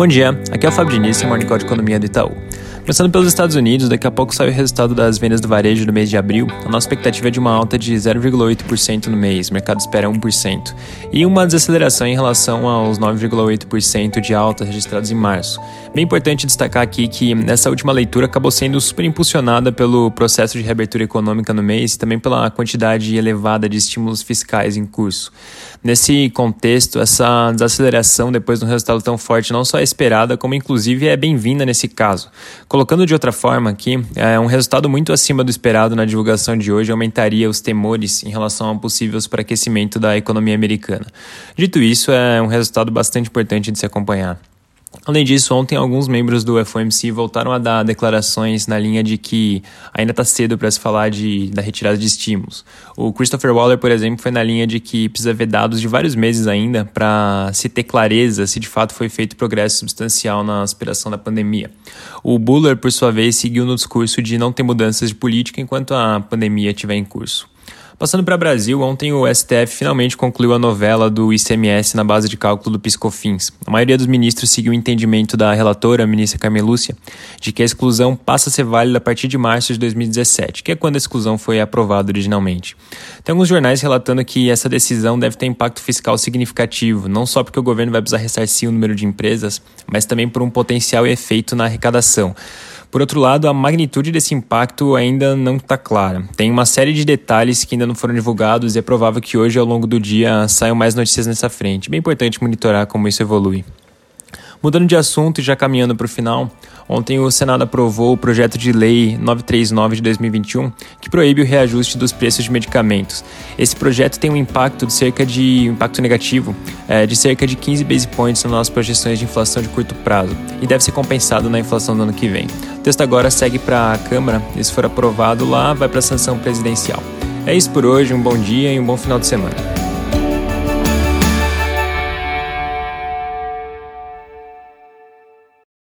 Bom dia, aqui é o Fábio Diniz, Morning Call de Economia do Itaú. Começando pelos Estados Unidos, daqui a pouco sai o resultado das vendas do varejo do mês de abril. A nossa expectativa é de uma alta de 0,8% no mês, o mercado espera 1%, e uma desaceleração em relação aos 9,8% de alta registrados em março. Bem importante destacar aqui que essa última leitura acabou sendo super impulsionada pelo processo de reabertura econômica no mês e também pela quantidade elevada de estímulos fiscais em curso. Nesse contexto, essa desaceleração depois de um resultado tão forte não só é esperada, como inclusive é bem-vinda nesse caso. Colocando de outra forma aqui, é um resultado muito acima do esperado na divulgação de hoje aumentaria os temores em relação ao possível superaquecimento da economia americana. Dito isso, é um resultado bastante importante de se acompanhar. Além disso, ontem alguns membros do FOMC voltaram a dar declarações na linha de que ainda está cedo para se falar de, da retirada de estímulos. O Christopher Waller, por exemplo, foi na linha de que precisa ver dados de vários meses ainda para se ter clareza se de fato foi feito progresso substancial na aspiração da pandemia. O Buller, por sua vez, seguiu no discurso de não ter mudanças de política enquanto a pandemia estiver em curso. Passando para Brasil, ontem o STF finalmente concluiu a novela do ICMS na base de cálculo do Piscofins. A maioria dos ministros seguiu o entendimento da relatora, a ministra Carmelúcia, de que a exclusão passa a ser válida a partir de março de 2017, que é quando a exclusão foi aprovada originalmente. Tem alguns jornais relatando que essa decisão deve ter impacto fiscal significativo, não só porque o governo vai precisar ressarcir o número de empresas, mas também por um potencial efeito na arrecadação. Por outro lado, a magnitude desse impacto ainda não está clara. Tem uma série de detalhes que ainda não foram divulgados e é provável que hoje, ao longo do dia, saiam mais notícias nessa frente. Bem importante monitorar como isso evolui. Mudando de assunto e já caminhando para o final, ontem o Senado aprovou o projeto de lei 939 de 2021 que proíbe o reajuste dos preços de medicamentos. Esse projeto tem um impacto de cerca de um impacto negativo é, de cerca de 15 base points nas nossas projeções de inflação de curto prazo e deve ser compensado na inflação do ano que vem. O texto agora segue para a Câmara e se for aprovado lá, vai para a sanção presidencial. É isso por hoje, um bom dia e um bom final de semana.